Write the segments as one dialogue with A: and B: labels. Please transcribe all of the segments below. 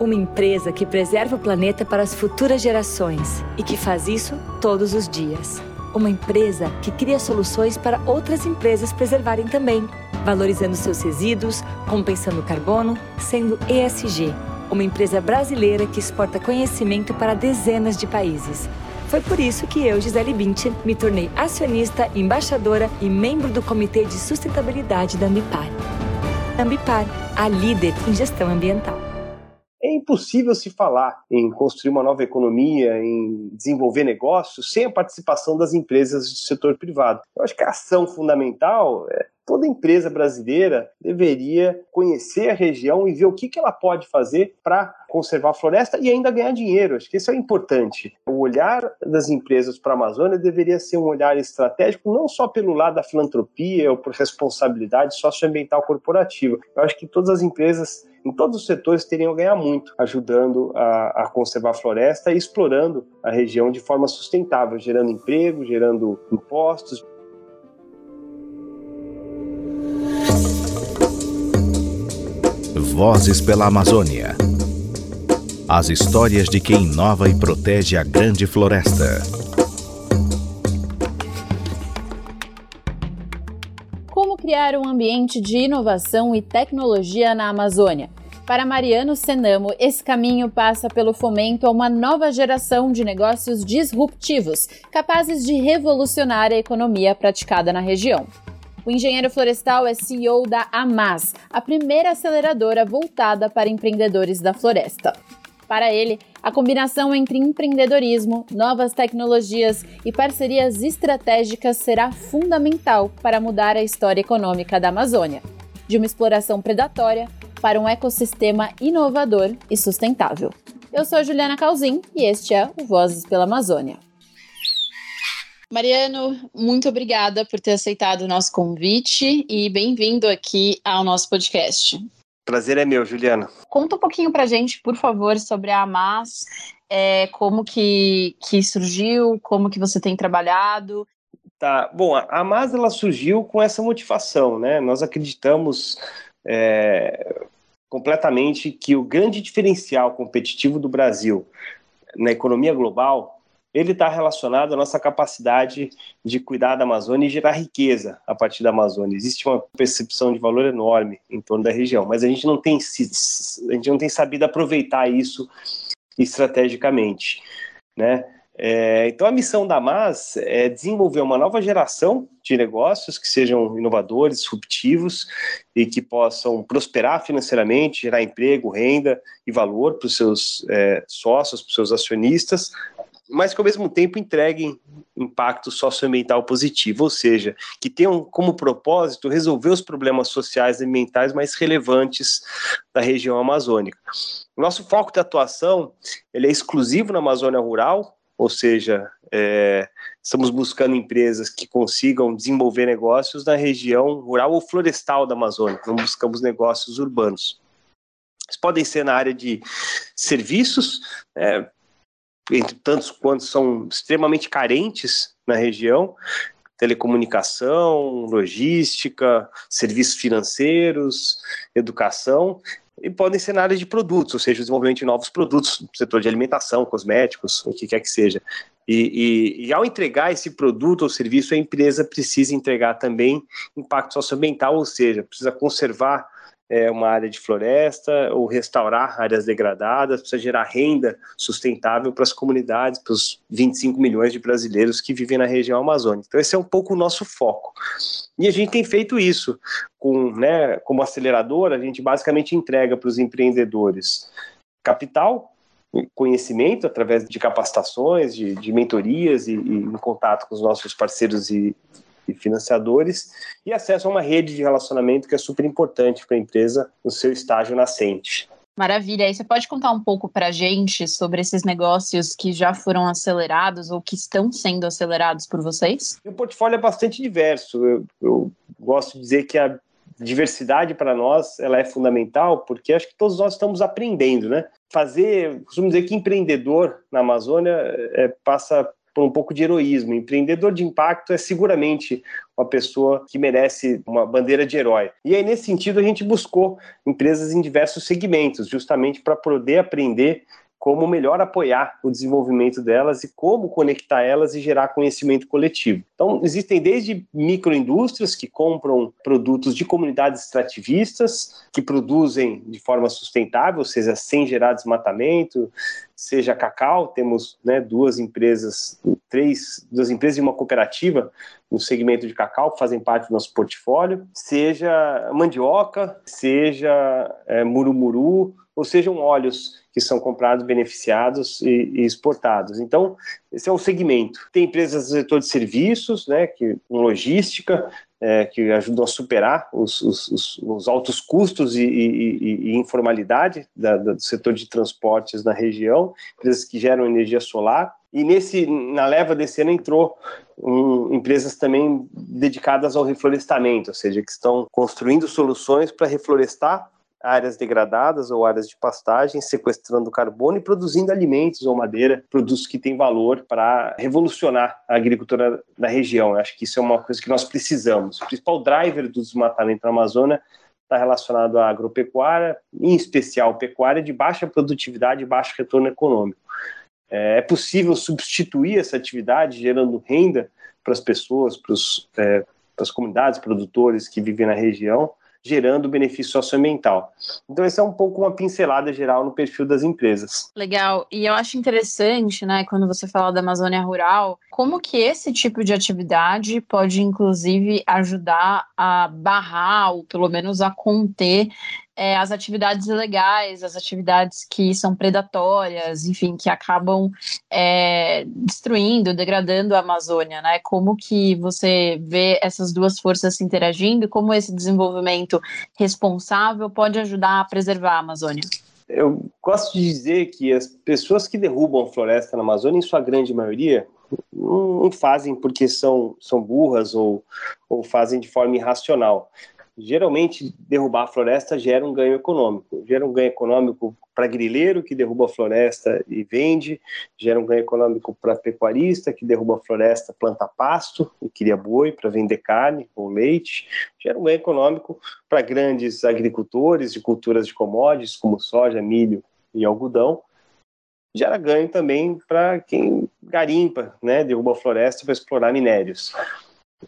A: Uma empresa que preserva o planeta para as futuras gerações e que faz isso todos os dias. Uma empresa que cria soluções para outras empresas preservarem também, valorizando seus resíduos, compensando o carbono, sendo ESG. Uma empresa brasileira que exporta conhecimento para dezenas de países. Foi por isso que eu, Gisele Bündchen, me tornei acionista, embaixadora e membro do Comitê de Sustentabilidade da Ambipar. Ambipar, a líder em gestão ambiental.
B: Impossível se falar em construir uma nova economia, em desenvolver negócios, sem a participação das empresas do setor privado. Eu acho que a ação fundamental é toda empresa brasileira deveria conhecer a região e ver o que, que ela pode fazer para conservar a floresta e ainda ganhar dinheiro. Acho que isso é importante. O olhar das empresas para a Amazônia deveria ser um olhar estratégico, não só pelo lado da filantropia ou por responsabilidade socioambiental corporativa. Eu acho que todas as empresas em todos os setores teriam a ganhar muito, ajudando a, a, conservar a floresta e explorando a região de forma sustentável, gerando emprego, gerando impostos.
C: Vozes pela Amazônia. As histórias de quem inova e protege a grande floresta.
D: Como criar um ambiente de inovação e tecnologia na Amazônia? Para Mariano Senamo, esse caminho passa pelo fomento a uma nova geração de negócios disruptivos, capazes de revolucionar a economia praticada na região. O engenheiro florestal é CEO da AMAS, a primeira aceleradora voltada para empreendedores da floresta. Para ele, a combinação entre empreendedorismo, novas tecnologias e parcerias estratégicas será fundamental para mudar a história econômica da Amazônia, de uma exploração predatória para um ecossistema inovador e sustentável. Eu sou Juliana Calzin e este é o Vozes pela Amazônia. Mariano, muito obrigada por ter aceitado o nosso convite e bem-vindo aqui ao nosso podcast.
B: Prazer é meu, Juliana.
D: Conta um pouquinho pra gente, por favor, sobre a Amas, é, como que, que surgiu, como que você tem trabalhado.
B: Tá, bom, a Amas ela surgiu com essa motivação, né? Nós acreditamos é, completamente que o grande diferencial competitivo do Brasil na economia global ele está relacionado à nossa capacidade de cuidar da Amazônia e gerar riqueza a partir da Amazônia. Existe uma percepção de valor enorme em torno da região, mas a gente não tem, a gente não tem sabido aproveitar isso estrategicamente, né? É, então a missão da MAS é desenvolver uma nova geração de negócios que sejam inovadores, disruptivos e que possam prosperar financeiramente, gerar emprego, renda e valor para os seus é, sócios, para os seus acionistas, mas que ao mesmo tempo entreguem impacto socioambiental positivo, ou seja, que tenham como propósito resolver os problemas sociais e ambientais mais relevantes da região amazônica. Nosso foco de atuação ele é exclusivo na Amazônia Rural, ou seja, é, estamos buscando empresas que consigam desenvolver negócios na região rural ou florestal da Amazônia, não buscamos negócios urbanos. Eles podem ser na área de serviços, é, entre tantos quantos são extremamente carentes na região, telecomunicação, logística, serviços financeiros, educação, e podem ser na área de produtos, ou seja, o desenvolvimento de novos produtos setor de alimentação, cosméticos, o que quer que seja. E, e, e, ao entregar esse produto ou serviço, a empresa precisa entregar também impacto socioambiental, ou seja, precisa conservar é, uma área de floresta ou restaurar áreas degradadas, precisa gerar renda sustentável para as comunidades, para os 25 milhões de brasileiros que vivem na região amazônica. Então, esse é um pouco o nosso foco. E a gente tem feito isso com, né, como aceleradora, a gente basicamente entrega para os empreendedores capital, conhecimento através de capacitações, de, de mentorias e, e em contato com os nossos parceiros e, e financiadores, e acesso a uma rede de relacionamento que é super importante para a empresa no seu estágio nascente.
D: Maravilha. E você pode contar um pouco para a gente sobre esses negócios que já foram acelerados ou que estão sendo acelerados por vocês?
B: O portfólio é bastante diverso. Eu, eu gosto de dizer que a diversidade para nós ela é fundamental porque acho que todos nós estamos aprendendo, né? Fazer, costumo dizer que empreendedor na Amazônia é, passa por um pouco de heroísmo. Empreendedor de impacto é seguramente uma pessoa que merece uma bandeira de herói. E aí, nesse sentido, a gente buscou empresas em diversos segmentos, justamente para poder aprender como melhor apoiar o desenvolvimento delas e como conectar elas e gerar conhecimento coletivo. Então, existem desde microindústrias que compram produtos de comunidades extrativistas, que produzem de forma sustentável, ou seja, sem gerar desmatamento, seja cacau, temos né, duas empresas, três, duas empresas e uma cooperativa no segmento de cacau que fazem parte do nosso portfólio, seja mandioca, seja é, murumuru, ou sejam óleos que são comprados, beneficiados e, e, exportados. Então, esse é um segmento. Tem empresas do setor de serviços, né, que, logística, é, que ajudam a superar os, os, os, os altos custos e, e, e informalidade da, do setor de transportes na região, empresas que geram energia solar. E nesse, na leva desse ano entrou um, empresas também dedicadas ao reflorestamento, ou seja, que estão construindo soluções para reflorestar áreas degradadas ou áreas de pastagem, sequestrando carbono e produzindo alimentos ou madeira, produtos que têm valor para revolucionar a agricultura da região. Eu acho que isso é uma coisa que nós precisamos. O principal driver do desmatamento na Amazônia está relacionado à agropecuária, em especial pecuária de baixa produtividade e baixo retorno econômico. É, é possível substituir essa atividade gerando renda para as pessoas, para, os, é, para as comunidades produtores que vivem na região, gerando benefício socioambiental. Então, essa é um pouco uma pincelada geral no perfil das empresas.
D: Legal. E eu acho interessante, né, quando você fala da Amazônia Rural, como que esse tipo de atividade pode, inclusive, ajudar a barrar, ou pelo menos a conter é, as atividades ilegais, as atividades que são predatórias, enfim, que acabam é, destruindo, degradando a Amazônia, né? Como que você vê essas duas forças se interagindo? Como esse desenvolvimento responsável pode ajudar a preservar a Amazônia?
B: Eu gosto de dizer que as pessoas que derrubam a floresta na Amazônia, em sua grande maioria, não fazem porque são, são burras ou, ou fazem de forma irracional geralmente derrubar a floresta gera um ganho econômico. Gera um ganho econômico para grileiro que derruba a floresta e vende, gera um ganho econômico para pecuarista que derruba a floresta, planta pasto e cria boi para vender carne ou leite, gera um ganho econômico para grandes agricultores de culturas de commodities como soja, milho e algodão. Gera ganho também para quem garimpa, né, derruba a floresta para explorar minérios.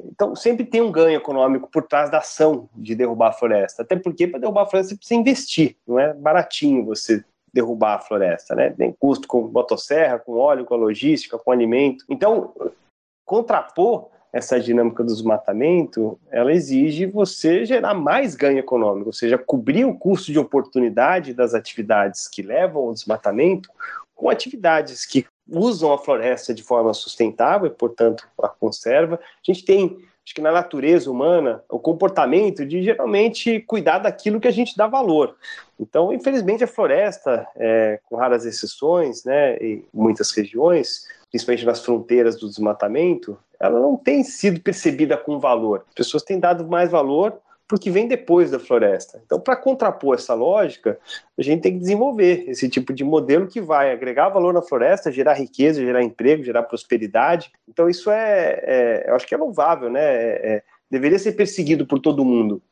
B: Então, sempre tem um ganho econômico por trás da ação de derrubar a floresta. Até porque, para derrubar a floresta, você precisa investir. Não é baratinho você derrubar a floresta, né? Tem custo com motosserra, com óleo, com logística, com alimento. Então, contrapor essa dinâmica do desmatamento, ela exige você gerar mais ganho econômico, ou seja, cobrir o custo de oportunidade das atividades que levam ao desmatamento com atividades que usam a floresta de forma sustentável e, portanto, a conserva. A gente tem, acho que na natureza humana, o comportamento de geralmente cuidar daquilo que a gente dá valor. Então, infelizmente, a floresta, é, com raras exceções, né, em muitas regiões, principalmente nas fronteiras do desmatamento, ela não tem sido percebida com valor. As pessoas têm dado mais valor porque vem depois da floresta. Então, para contrapor essa lógica, a gente tem que desenvolver esse tipo de modelo que vai agregar valor na floresta, gerar riqueza, gerar emprego, gerar prosperidade. Então, isso é, é eu acho que é louvável, né? É, é, deveria ser perseguido por todo mundo.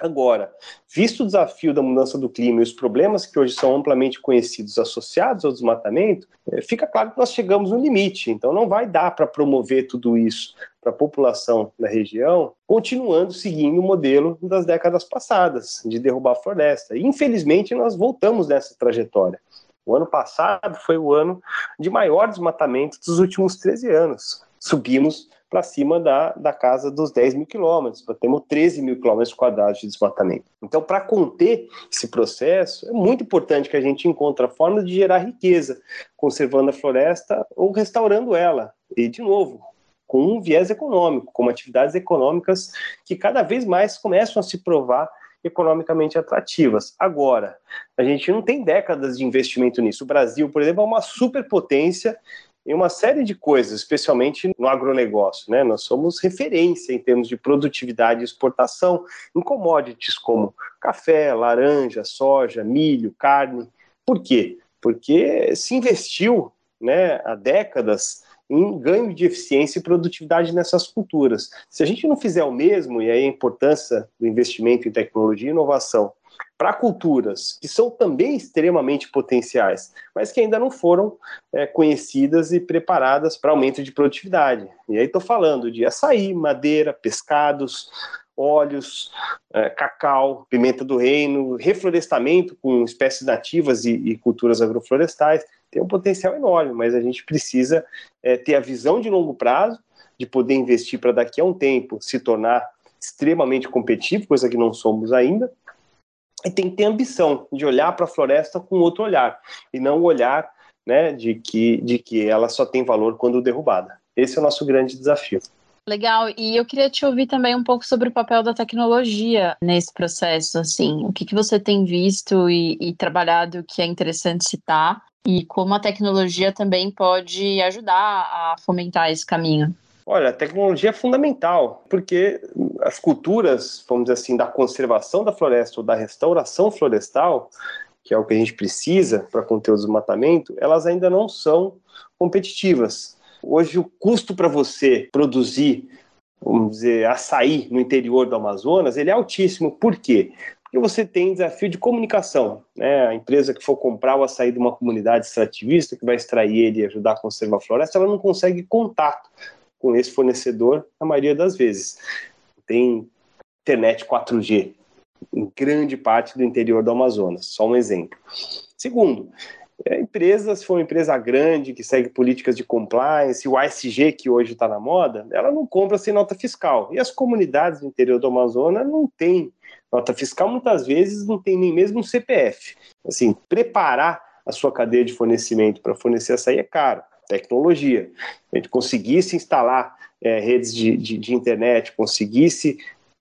B: Agora, visto o desafio da mudança do clima e os problemas que hoje são amplamente conhecidos associados ao desmatamento, é, fica claro que nós chegamos no limite. Então, não vai dar para promover tudo isso para a população da região, continuando seguindo o modelo das décadas passadas, de derrubar a floresta. E, infelizmente, nós voltamos nessa trajetória. O ano passado foi o ano de maior desmatamento dos últimos 13 anos. Subimos para cima da, da casa dos 10 mil quilômetros, para termos 13 mil quilômetros quadrados de desmatamento. Então, para conter esse processo, é muito importante que a gente encontre a forma de gerar riqueza, conservando a floresta ou restaurando ela. E, de novo, com um viés econômico, como atividades econômicas que cada vez mais começam a se provar economicamente atrativas. Agora, a gente não tem décadas de investimento nisso. O Brasil, por exemplo, é uma superpotência em uma série de coisas, especialmente no agronegócio. Né? Nós somos referência em termos de produtividade e exportação em commodities como café, laranja, soja, milho, carne. Por quê? Porque se investiu né, há décadas em ganho de eficiência e produtividade nessas culturas. Se a gente não fizer o mesmo, e aí a importância do investimento em tecnologia e inovação para culturas que são também extremamente potenciais, mas que ainda não foram é, conhecidas e preparadas para aumento de produtividade. E aí estou falando de açaí, madeira, pescados, óleos, é, cacau, pimenta do reino, reflorestamento com espécies nativas e, e, culturas agroflorestais, tem um potencial enorme, mas a gente precisa é, ter a visão de longo prazo, de poder investir para daqui a um tempo se tornar extremamente competitivo, coisa que não somos ainda, e tem que ter ambição de olhar para a floresta com outro olhar, e não olhar né, de, que, de que ela só tem valor quando derrubada. Esse é o nosso grande desafio.
D: Legal, e eu queria te ouvir também um pouco sobre o papel da tecnologia nesse processo, assim, o que, que você tem visto e, e trabalhado que é interessante citar, e como a tecnologia também pode ajudar a fomentar esse caminho.
B: Olha, a tecnologia é fundamental, porque as culturas, vamos dizer assim, da conservação da floresta ou da restauração florestal, que é o que a gente precisa para conter o desmatamento, elas ainda não são competitivas. Hoje, o custo para você produzir, vamos dizer, açaí no interior do Amazonas, ele é altíssimo. Por quê? Porque você tem desafio de comunicação. Né? A empresa que for comprar o açaí de uma comunidade extrativista, que vai extrair ele e ajudar a conservar a floresta, ela não consegue contato com esse fornecedor na maioria das vezes. Tem internet 4G em grande parte do interior do Amazonas, só um exemplo. Segundo, é, empresa, se for uma empresa grande que segue políticas de compliance, o ASG que hoje está na moda, ela não compra sem nota fiscal. E as comunidades do interior do Amazonas não têm nota fiscal, muitas vezes não tem nem mesmo um CPF. Assim, preparar a sua cadeia de fornecimento para fornecer açaí é caro. Tecnologia. A gente conseguisse instalar é, redes de, de, de internet, conseguisse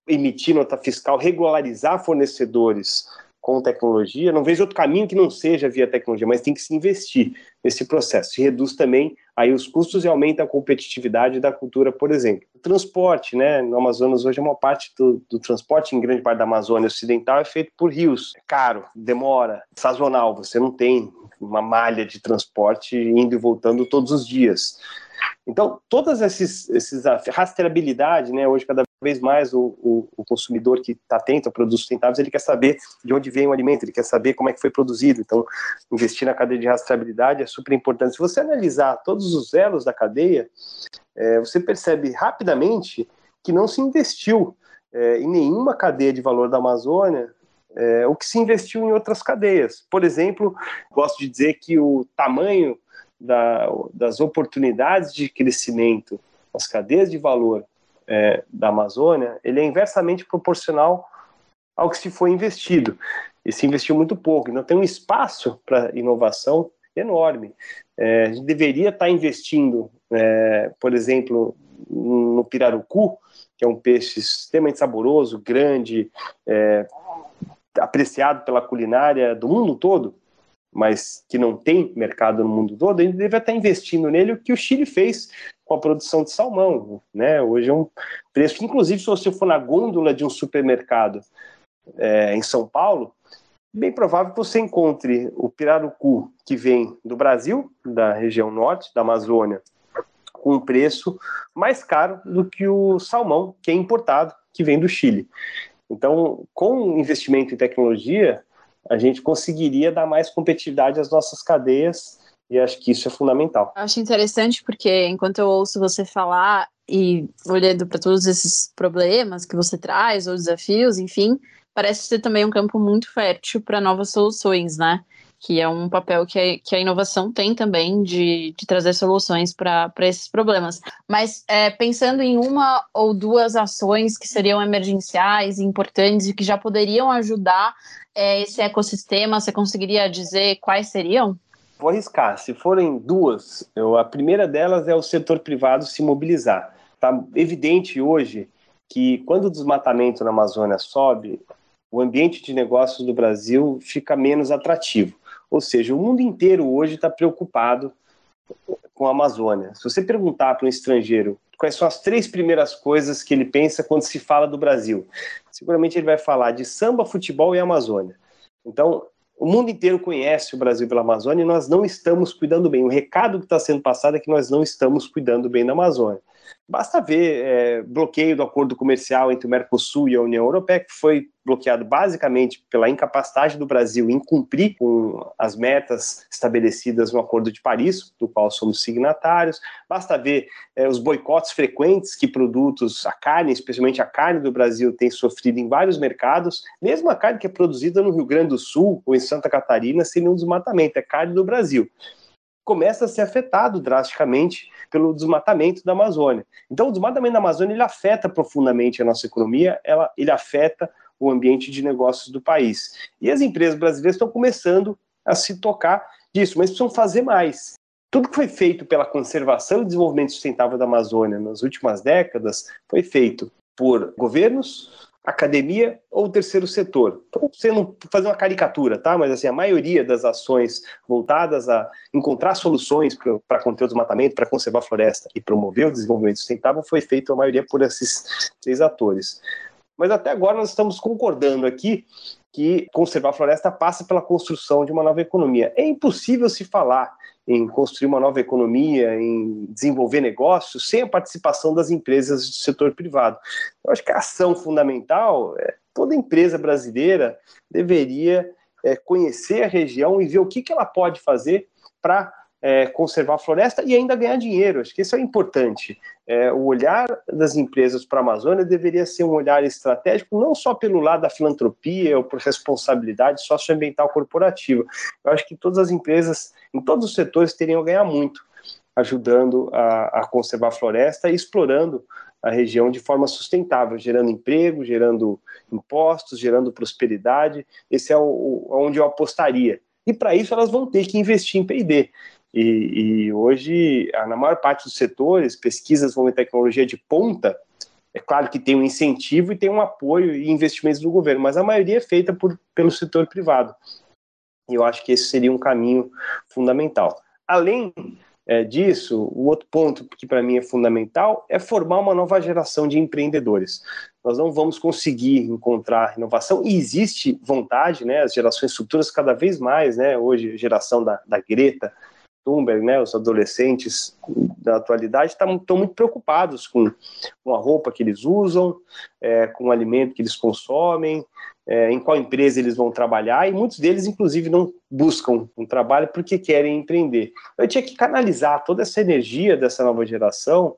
B: emitir nota fiscal, regularizar fornecedores com tecnologia, não vejo outro caminho que não seja via tecnologia, mas tem que se investir nesse processo. Se reduz também aí os custos e aumenta a competitividade da cultura, por exemplo. O transporte, né? No Amazonas hoje é uma parte do, do transporte em grande parte da Amazônia Ocidental é feito por rios. É caro, demora, sazonal. Você não tem uma malha de transporte indo e voltando todos os dias. Então, todas esses, esses rastreabilidade, né? Hoje cada vez mais o, o, o consumidor que está atento a produtos sustentáveis, ele quer saber de onde vem o alimento, ele quer saber como é que foi produzido. Então, investir na cadeia de rastreabilidade é super importante. Se você analisar todos os elos da cadeia, é, você percebe rapidamente que não se investiu é, em nenhuma cadeia de valor da Amazônia é, o que se investiu em outras cadeias. Por exemplo, gosto de dizer que o tamanho da, das oportunidades de crescimento nas cadeias de valor é, da Amazônia, ele é inversamente proporcional ao que se foi investido. E se investiu muito pouco. Então tem um espaço para inovação enorme. É, a gente deveria estar investindo, é, por exemplo, no pirarucu, que é um peixe extremamente saboroso, grande, é, apreciado pela culinária do mundo todo, mas que não tem mercado no mundo todo, a gente deve estar investindo nele o que o Chile fez com a produção de salmão. Né? Hoje é um preço inclusive, se você for na gôndola de um supermercado é, em São Paulo, bem provável que você encontre o pirarucu que vem do Brasil, da região norte, da Amazônia, com um preço mais caro do que o salmão, que é importado, que vem do Chile. Então, com investimento em tecnologia, a gente conseguiria dar mais competitividade às nossas cadeias e acho que isso é fundamental.
D: Acho interessante porque enquanto eu ouço você falar e olhando para todos esses problemas que você traz ou desafios, enfim, parece ser também um campo muito fértil para novas soluções, né? Que é um papel que a, que a inovação tem também de, de trazer soluções para esses problemas. Mas é, pensando em uma ou duas ações que seriam emergenciais, importantes e que já poderiam ajudar é, esse ecossistema, você conseguiria dizer quais seriam?
B: Vou arriscar. Se forem duas, eu, a primeira delas é o setor privado se mobilizar. Está evidente hoje que quando o desmatamento na Amazônia sobe, o ambiente de negócios do Brasil fica menos atrativo. Ou seja, o mundo inteiro hoje está preocupado com a Amazônia. Se você perguntar para um estrangeiro quais são as três primeiras coisas que ele pensa quando se fala do Brasil, seguramente ele vai falar de samba, futebol e Amazônia. Então, o mundo inteiro conhece o Brasil pela Amazônia e nós não estamos cuidando bem. O recado que está sendo passado é que nós não estamos cuidando bem da Amazônia. Basta ver é, bloqueio do acordo comercial entre o Mercosul e a União Europeia, que foi bloqueado basicamente pela incapacidade do Brasil em cumprir com as metas estabelecidas no Acordo de Paris, do qual somos signatários. Basta ver é, os boicotes frequentes que produtos, a carne, especialmente a carne do Brasil, tem sofrido em vários mercados, mesmo a carne que é produzida no Rio Grande do Sul ou em Santa Catarina, sem nenhum desmatamento, é carne do Brasil começa a ser afetado drasticamente pelo desmatamento da Amazônia. Então, o desmatamento da Amazônia ele afeta profundamente a nossa economia, ela, ele afeta o ambiente de negócios do país. E as empresas brasileiras estão começando a se tocar disso, mas precisam fazer mais. Tudo que foi feito pela conservação e desenvolvimento sustentável da Amazônia nas últimas décadas foi feito por governos, academia ou terceiro setor. Então, sendo fazer uma caricatura, tá? Mas assim, a maioria das ações voltadas a encontrar soluções para conter o desmatamento, para conservar a floresta e promover o desenvolvimento sustentável foi feito a maioria por esses três atores. Mas até agora nós estamos concordando aqui que conservar a floresta passa pela construção de uma nova economia. É impossível se falar em construir uma nova economia, em desenvolver negócios, sem a participação das empresas do setor privado. Eu acho que a ação fundamental, é, toda empresa brasileira deveria é, conhecer a região e ver o que, que ela pode fazer para é, conservar a floresta e ainda ganhar dinheiro. Acho que isso é importante. É, o olhar das empresas para a Amazônia deveria ser um olhar estratégico, não só pelo lado da filantropia ou por responsabilidade socioambiental corporativa. Eu acho que todas as empresas, em todos os setores, teriam a ganhar muito, ajudando a, a conservar a floresta e explorando a região de forma sustentável, gerando emprego, gerando impostos, gerando prosperidade. Esse é o, o onde eu apostaria. E para isso elas vão ter que investir em P&D. E, e hoje, na maior parte dos setores, pesquisas vão em tecnologia de ponta, é claro que tem um incentivo e tem um apoio e investimentos do governo, mas a maioria é feita por, pelo setor privado. E eu acho que esse seria um caminho fundamental. Além é, disso, o outro ponto que para mim é fundamental é formar uma nova geração de empreendedores. Nós não vamos conseguir encontrar inovação, e existe vontade, né, as gerações futuras cada vez mais, né, hoje geração da, da Greta, Thunberg, né, os adolescentes da atualidade estão muito preocupados com, com, a roupa que eles usam, é, com o alimento que eles consomem, é, em qual empresa eles vão trabalhar, e muitos deles, inclusive, não buscam um trabalho porque querem empreender. Eu tinha que canalizar toda essa energia dessa nova geração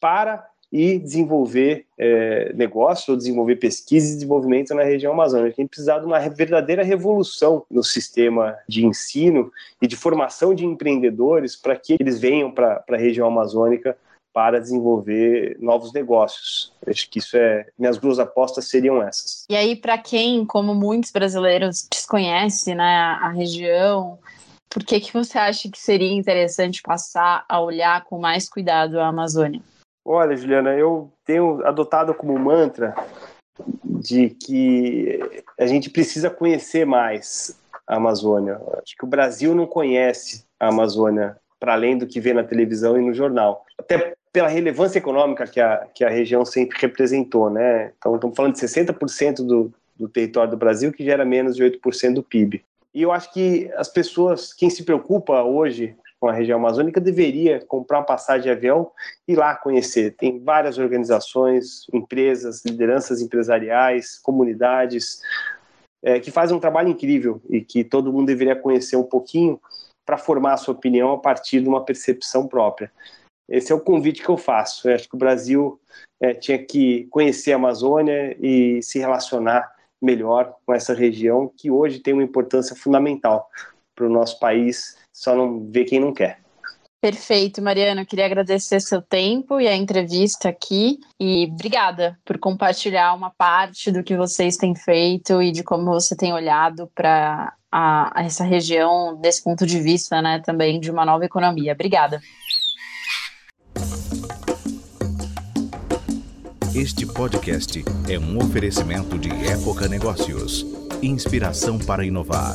B: para e desenvolver é, negócios ou desenvolver pesquisa e desenvolvimento na região amazônica. Tem precisado de uma verdadeira revolução no sistema de ensino e de formação de empreendedores para que eles venham para a região amazônica para desenvolver novos negócios. Acho que isso é. Minhas duas apostas seriam essas.
D: E aí, para quem, como muitos brasileiros, desconhece né, a região, por que, que você acha que seria interessante passar a olhar com mais cuidado a Amazônia?
B: Olha, Juliana, eu tenho adotado como mantra de que a gente precisa conhecer mais a Amazônia. Acho que o Brasil não conhece a Amazônia para além do que vê na televisão e no jornal. Até pela relevância econômica que a, que a região sempre representou, né? Então, estamos falando de 60% do, do território do Brasil, que gera menos de 8% do PIB. E eu acho que as pessoas, quem se preocupa hoje com a região amazônica deveria comprar uma passagem de avião e ir lá conhecer. Tem várias organizações, empresas, lideranças empresariais, comunidades é, que fazem um trabalho incrível e que todo mundo deveria conhecer um pouquinho para formar a sua opinião a partir de uma percepção própria. Esse é o convite que eu faço. Eu acho que o Brasil é, tinha que conhecer a Amazônia e se relacionar melhor com essa região que hoje tem uma importância fundamental para o nosso país só não vê quem não quer.
D: Perfeito, Mariana. Eu queria agradecer seu tempo e a entrevista aqui. E obrigada por compartilhar uma parte do que vocês têm feito e de como você tem olhado para essa região desse ponto de vista, né, também de uma nova economia. Obrigada.
C: Este podcast é um oferecimento de Época Negócios inspiração para inovar.